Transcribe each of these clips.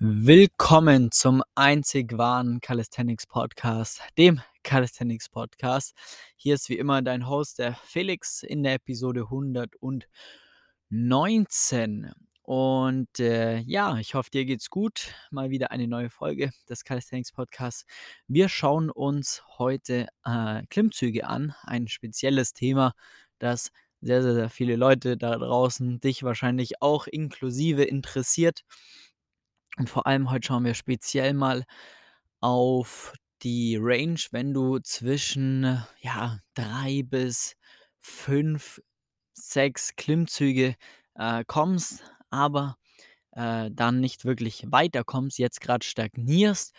Willkommen zum einzig wahren Calisthenics Podcast, dem Calisthenics Podcast. Hier ist wie immer dein Host, der Felix, in der Episode 119. Und äh, ja, ich hoffe, dir geht's gut. Mal wieder eine neue Folge des Calisthenics Podcasts. Wir schauen uns heute äh, Klimmzüge an, ein spezielles Thema, das sehr, sehr, sehr viele Leute da draußen, dich wahrscheinlich auch inklusive interessiert. Und vor allem heute schauen wir speziell mal auf die Range, wenn du zwischen, ja, 3 bis 5, 6 Klimmzüge, äh, kommst, aber, äh, dann nicht wirklich weiterkommst, jetzt gerade stagnierst.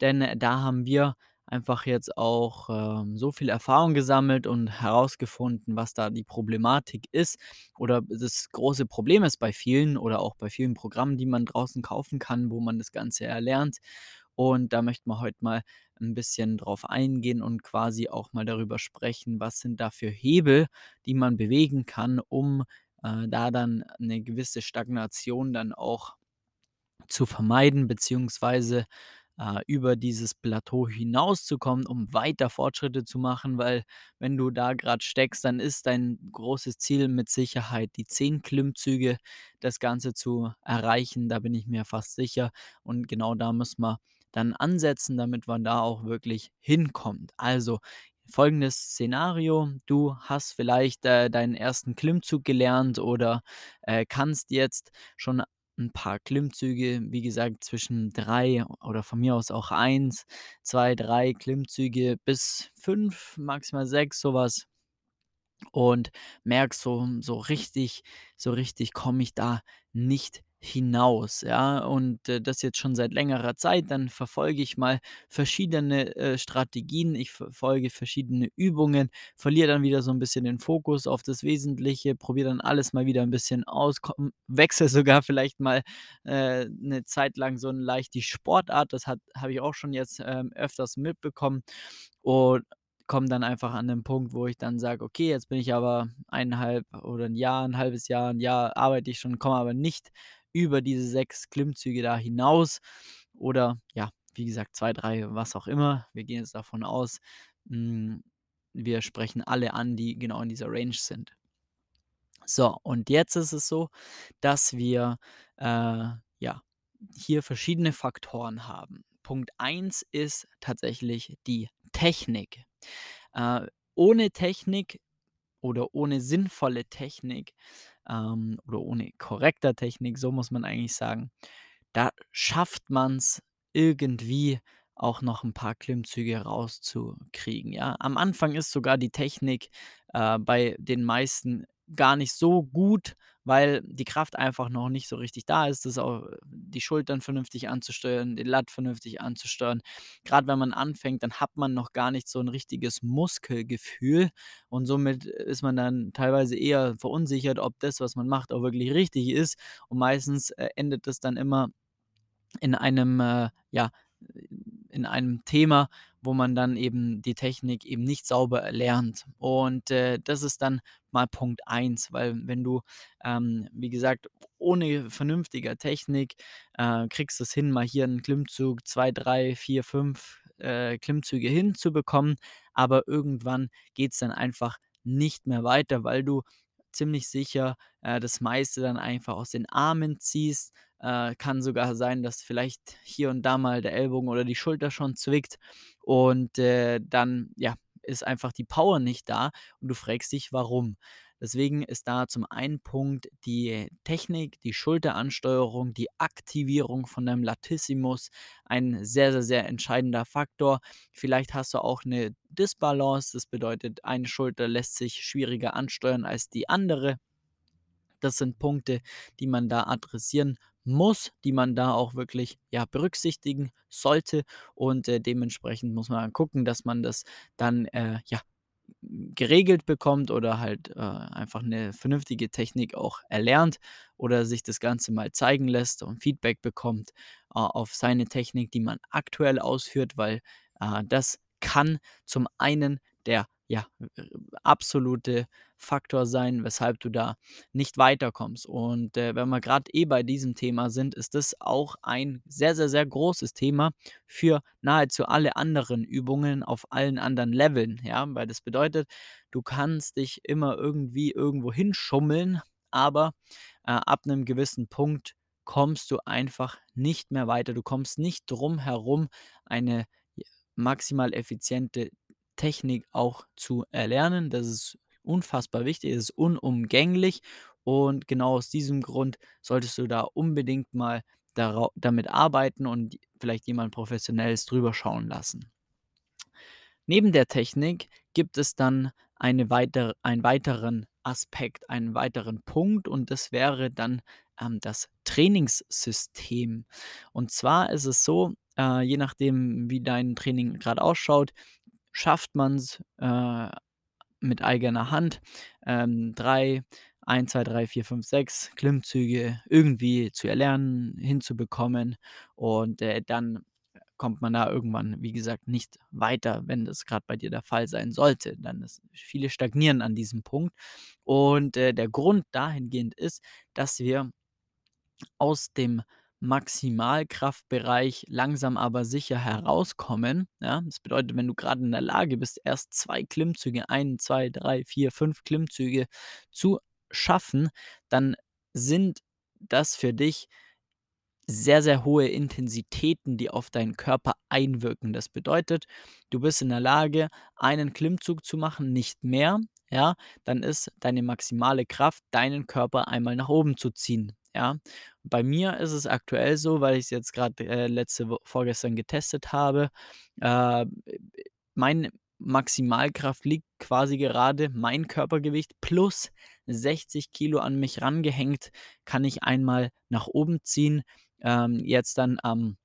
Denn äh, da haben wir einfach jetzt auch, ähm, so viel Erfahrung gesammelt und herausgefunden, was da die Problematik ist oder das große Problem ist bei vielen oder auch bei vielen Programmen, die man draußen kaufen kann, wo man das Ganze erlernt. Und da möchten wir heute mal ein bisschen drauf eingehen und quasi auch mal darüber sprechen, was sind da für Hebel, die man bewegen kann, um, äh, da dann eine gewisse Stagnation dann auch zu vermeiden, beziehungsweise äh, über dieses Plateau hinauszukommen, um weiter Fortschritte zu machen, weil wenn du da gerade steckst, dann ist dein großes Ziel mit Sicherheit die 10 Klimmzüge, das Ganze zu erreichen. Da bin ich mir fast sicher. Und genau da müssen wir dann ansetzen, damit man da auch wirklich hinkommt. Also folgendes Szenario, du hast vielleicht äh, deinen ersten Klimmzug gelernt oder äh, kannst jetzt schon ein paar Klimmzüge, wie gesagt, zwischen 3 oder von mir aus auch 1, 2, 3 Klimmzüge bis 5, maximal 6, sowas. Und merkst so so richtig so richtig komme ich da nicht hinaus, ja? Und, äh, das jetzt schon seit längerer Zeit, dann verfolge ich mal verschiedene, äh, Strategien. Ich verfolge verschiedene Übungen, verliere dann wieder so ein bisschen den Fokus auf das Wesentliche, probiere dann alles mal wieder ein bisschen aus, wechsle sogar vielleicht mal, äh, 'ne Zeit lang so 'n leicht die Sportart. Das habe ich auch schon jetzt, ähm, öfters mitbekommen und komme dann einfach an den Punkt, wo ich dann sage: „Okay, jetzt bin ich aber eineinhalb oder ein Jahr, ein halbes Jahr, ein Jahr arbeite ich schon, komme aber nicht über diese 6 Klimmzüge da hinaus.“ Oder ja, wie gesagt, 2, 3, was auch immer. Wir gehen jetzt davon aus, hm, wir sprechen alle an, die genau in dieser Range sind. So, und jetzt ist es so, dass wir, äh, ja, hier verschiedene Faktoren haben. Punkt eins ist tatsächlich die Technik. Äh, ohne Technik oder ohne sinnvolle Technik, ähm, oder ohne korrekter Technik, so muss man eigentlich sagen, da schafft man es irgendwie auch noch ein paar Klimmzüge rauszukriegen, ja? Am Anfang ist sogar die Technik, äh, bei den meisten gar nicht so gut, weil die Kraft einfach noch nicht so richtig da ist, das auch die Schultern vernünftig anzusteuern, den Lat vernünftig anzusteuern. Gerade wenn man anfängt, dann hat man noch gar nicht so ein richtiges Muskelgefühl und somit ist man dann teilweise eher verunsichert, ob das, was man macht, auch wirklich richtig ist und meistens, äh, endet das dann immer in einem, äh, ja, in einem Thema, wo man dann eben die Technik eben nicht sauber erlernt. Und, äh, das ist dann mal Punkt eins, weil wenn du, ähm, wie gesagt, ohne vernünftiger Technik, äh, kriegst es hin, mal hier einen Klimmzug 2, 3, 4, 5 äh, Klimmzüge hinzubekommen, aber irgendwann geht es dann einfach nicht mehr weiter, weil du ziemlich sicher, äh, das meiste dann einfach aus den Armen ziehst. Äh, kann sogar sein, dass vielleicht hier und da mal der Ellbogen oder die Schulter schon zwickt und, äh, dann, ja, ist einfach die Power nicht da und du fragst dich, warum. Deswegen ist da zum einen Punkt die Technik, die Schulteransteuerung, die Aktivierung von deinem Latissimus ein sehr, sehr, sehr entscheidender Faktor. Vielleicht hast du auch eine Disbalance, das bedeutet, eine Schulter lässt sich schwieriger ansteuern als die andere. Das sind Punkte, die man da adressieren muss, die man da auch wirklich, ja, berücksichtigen sollte und, äh, dementsprechend muss man gucken, dass man das dann, äh, ja, geregelt bekommt oder halt, äh, einfach eine vernünftige Technik auch erlernt oder sich das Ganze mal zeigen lässt und Feedback bekommt, äh, auf seine Technik, die man aktuell ausführt, weil, äh, das kann zum einen der ja, äh, absolute Faktor sein, weshalb du da nicht weiterkommst. Und, äh, wenn wir gerade eh bei diesem Thema sind, ist das auch ein sehr, sehr, sehr großes Thema für nahezu alle anderen Übungen auf allen anderen Leveln, ja? Weil das bedeutet, du kannst dich immer irgendwie irgendwo hinschummeln, aber, äh, ab einem gewissen Punkt kommst du einfach nicht mehr weiter. Du kommst nicht drum herum, eine maximal effiziente Technik auch zu erlernen. Das ist unfassbar wichtig, es ist unumgänglich und genau aus diesem Grund solltest du da unbedingt mal damit arbeiten und vielleicht jemand Professionelles drüber schauen lassen. Neben der Technik gibt es dann eine weitere einen weiteren Aspekt, einen weiteren Punkt und das wäre dann, ähm, das Trainingssystem. Und zwar ist es so, äh, je nachdem, wie dein Training gerade ausschaut, schafft man's, äh, mit eigener Hand, ähm, 3 1, 2, 3, 4, 5, 6 Klimmzüge irgendwie zu erlernen, hinzubekommen und, äh, dann kommt man da irgendwann, wie gesagt, nicht weiter, wenn das gerade bei dir der Fall sein sollte. Dann ist viele stagnieren an diesem Punkt und, äh, der Grund dahingehend ist, dass wir aus dem Maximalkraftbereich langsam aber sicher herauskommen, ja? Das bedeutet, wenn du gerade in der Lage bist, erst 2 Klimmzüge, 1, 2, 3, 4, 5 Klimmzüge zu schaffen, dann sind das für dich sehr, sehr hohe Intensitäten, die auf deinen Körper einwirken. Das bedeutet, du bist in der Lage, einen Klimmzug zu machen, nicht mehr, ja? Dann ist deine maximale Kraft, deinen Körper einmal nach oben zu ziehen, ja? Bei mir ist es aktuell so, weil ich's jetzt gerade, äh, letzte vorgestern getestet habe, äh, meine Maximalkraft liegt quasi gerade mein Körpergewicht plus 60 Kilo an mich rangehängt, kann ich einmal nach oben ziehen. Ähm, jetzt dann am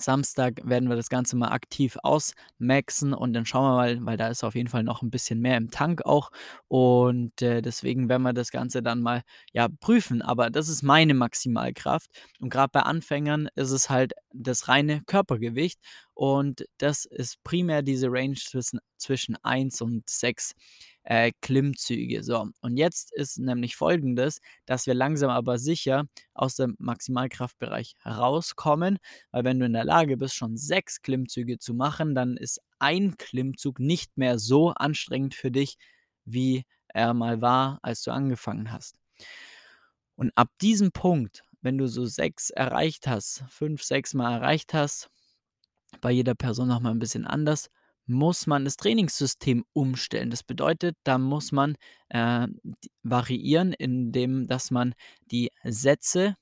Samstag werden wir das Ganze mal aktiv ausmaxen und dann schauen wir mal weil da ist auf jeden Fall noch 'n bisschen mehr im Tank auch. Und, äh, deswegen werden wir das Ganze dann mal, ja, prüfen. Aber das ist meine Maximalkraft. Und grad bei Anfängern ist es halt das reine Körpergewicht und das ist primär diese Range zwischen zwischen 1 und 6, äh, Klimmzüge. So, und jetzt ist nämlich Folgendes, dass wir langsam aber sicher aus dem Maximalkraftbereich rauskommen, weil wenn du in der Lage bist, schon 6 Klimmzüge zu machen, dann ist ein Klimmzug nicht mehr so anstrengend für dich, wie er mal war, als du angefangen hast. Und ab diesem Punkt, wenn du so 6 erreicht hast, 5, 6 Mal erreicht hast, bei jeder Person noch mal 'n bisschen anders, muss man das Trainingssystem umstellen. Das bedeutet, da muss man, äh, variieren, indem dass man die Sätze,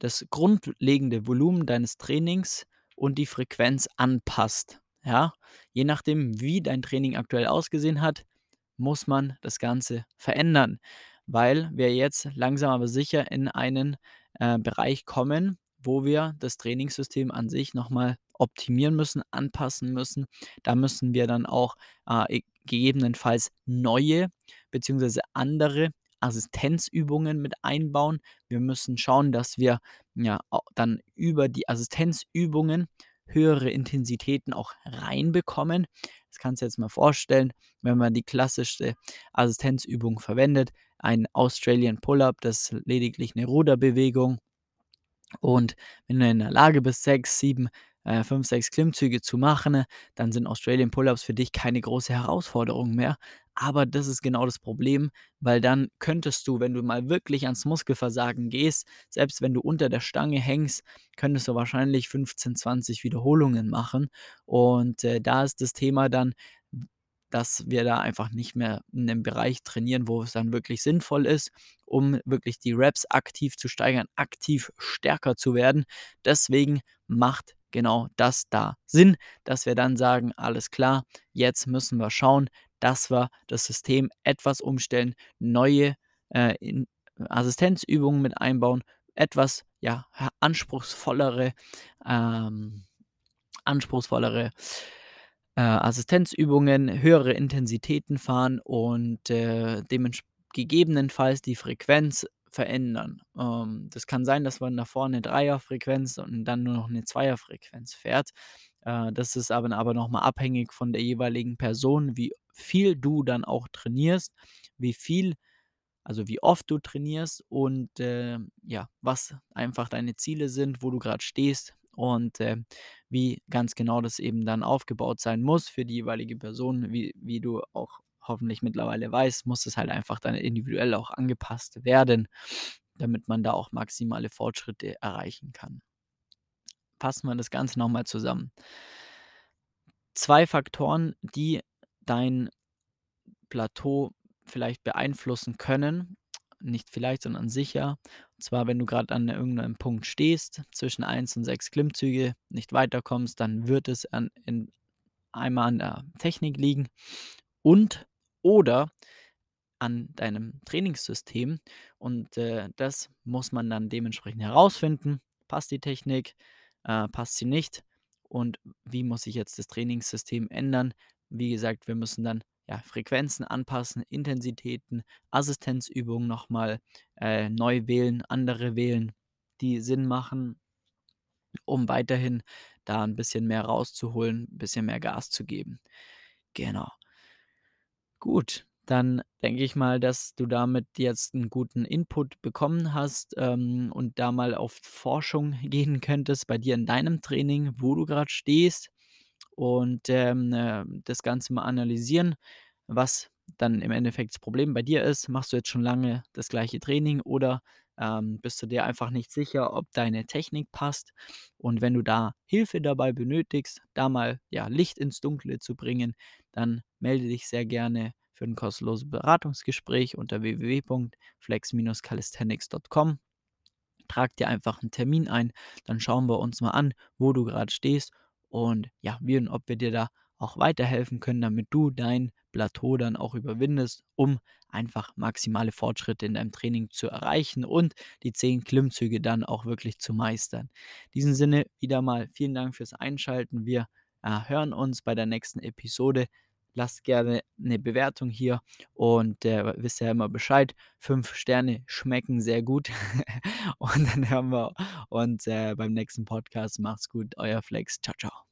das grundlegende Volumen deines Trainings und die Frequenz anpasst, ja? Je nachdem, wie dein Training aktuell ausgesehen hat, muss man das Ganze verändern, weil wir jetzt langsam aber sicher in einen, äh, Bereich kommen, wo wir das Trainingssystem an sich noch mal optimieren müssen, anpassen müssen. Da müssen wir dann auch, äh, e gegebenenfalls neue beziehungsweise andere Assistenzübungen mit einbauen. Wir müssen schauen, dass wir, ja, dann über die Assistenzübungen höhere Intensitäten auch reinbekommen. Das kannst du jetzt mal vorstellen, wenn man die klassischste Assistenzübung verwendet, ein Australian Pull-up, das ist lediglich 'ne Ruderbewegung. Und wenn du in der Lage bist, 6, 7, äh, 5, 6 Klimmzüge zu machen, dann sind Australian Pull-ups für dich keine große Herausforderung mehr. Aber das ist genau das Problem, weil dann könntest du, wenn du mal wirklich ans Muskelversagen gehst selbst wenn du unter der Stange hängst, könntest du wahrscheinlich 15, 20 Wiederholungen machen. Und, äh, da ist das Thema dann, dass wir da einfach nicht mehr in 'nem Bereich trainieren, wo es dann wirklich sinnvoll ist, um wirklich die Reps aktiv zu steigern, aktiv stärker zu werden. Deswegen macht genau das da Sinn, dass wir dann sagen: „Alles klar, jetzt müssen wir schauen, dass wir das System etwas umstellen, neue, äh, Assistenzübungen mit einbauen, etwas, ja, anspruchsvollere ähm, anspruchsvollere, äh, Assistenzübungen, höhere Intensitäten fahren und, äh, gegebenenfalls die Frequenz verändern.“ Ähm, das kann sein, dass man davor 'ne Dreierfrequenz und dann nur noch 'ne Zweierfrequenz fährt. Äh, das ist aber aber noch mal abhängig von der jeweiligen Person, wie viel du dann auch trainierst, wie viel also wie oft du trainierst und, äh, ja, was einfach deine Ziele sind, wo du gerade stehst und, äh, wie ganz genau das eben dann aufgebaut sein muss für die jeweilige Person. Wie wie du auch hoffentlich mittlerweile weißt, muss es halt einfach dann individuell auch angepasst werden, damit man da auch maximale Fortschritte erreichen kann. Fassen wir das Ganze noch mal zusammen. 2 Faktoren, die dein Plateau vielleicht beeinflussen können, nicht vielleicht, sondern sicher. Und zwar, wenn du gerade an irgendeinem Punkt stehst, zwischen 1 und 6 Klimmzüge, nicht weiterkommst, dann wird es an in einmal an der Technik liegen und oder an deinem Trainingssystem. Und, äh, das muss man dann dementsprechend herausfinden. Passt die Technik? Äh, passt sie nicht? Und wie muss sich jetzt das Trainingssystem ändern? Wie gesagt, wir müssen dann, ja, Frequenzen anpassen, Intensitäten, Assistenzübungen noch mal, äh, neu wählen, andere wählen, die Sinn machen, um weiterhin da 'n bisschen mehr rauszuholen, bisschen mehr Gas zu geben. Genau. Gut, dann denke ich mal, dass du damit jetzt 'n guten Input bekommen hast, ähm, und da mal auf Forschung gehen könntest bei dir in deinem Training, wo du grad stehst und, ähm, äh, das Ganze mal analysieren, was dann im Endeffekt das Problem bei dir ist. Machst du jetzt schon lange das gleiche Training oder, ähm, bist du dir einfach nicht sicher, ob deine Technik passt? Und wenn du da Hilfe dabei benötigst, da mal, ja, Licht ins Dunkle zu bringen, dann melde dich sehr gerne für 'n kostenloses Beratungsgespräch unter www.flex-calisthenics.com. Trag dir einfach 'n Termin ein, dann schauen wir uns mal an, wo du grad stehst und ja, wie und ob wir dir da auch weiterhelfen können, damit du dein Plateau dann auch überwindest, um einfach maximale Fortschritte in deinem Training zu erreichen und die 10 Klimmzüge dann auch wirklich zu meistern. In diesem Sinne wieder mal vielen Dank fürs Einschalten. Wir, äh, hören uns bei der nächsten Episode. Lasst gerne 'ne Bewertung hier und, äh, wisst ja immer Bescheid. 5 Sterne schmecken sehr gut und dann hören wir uns, äh, beim nächsten Podcast. Macht's gut, euer Flex. Tschau, tschau.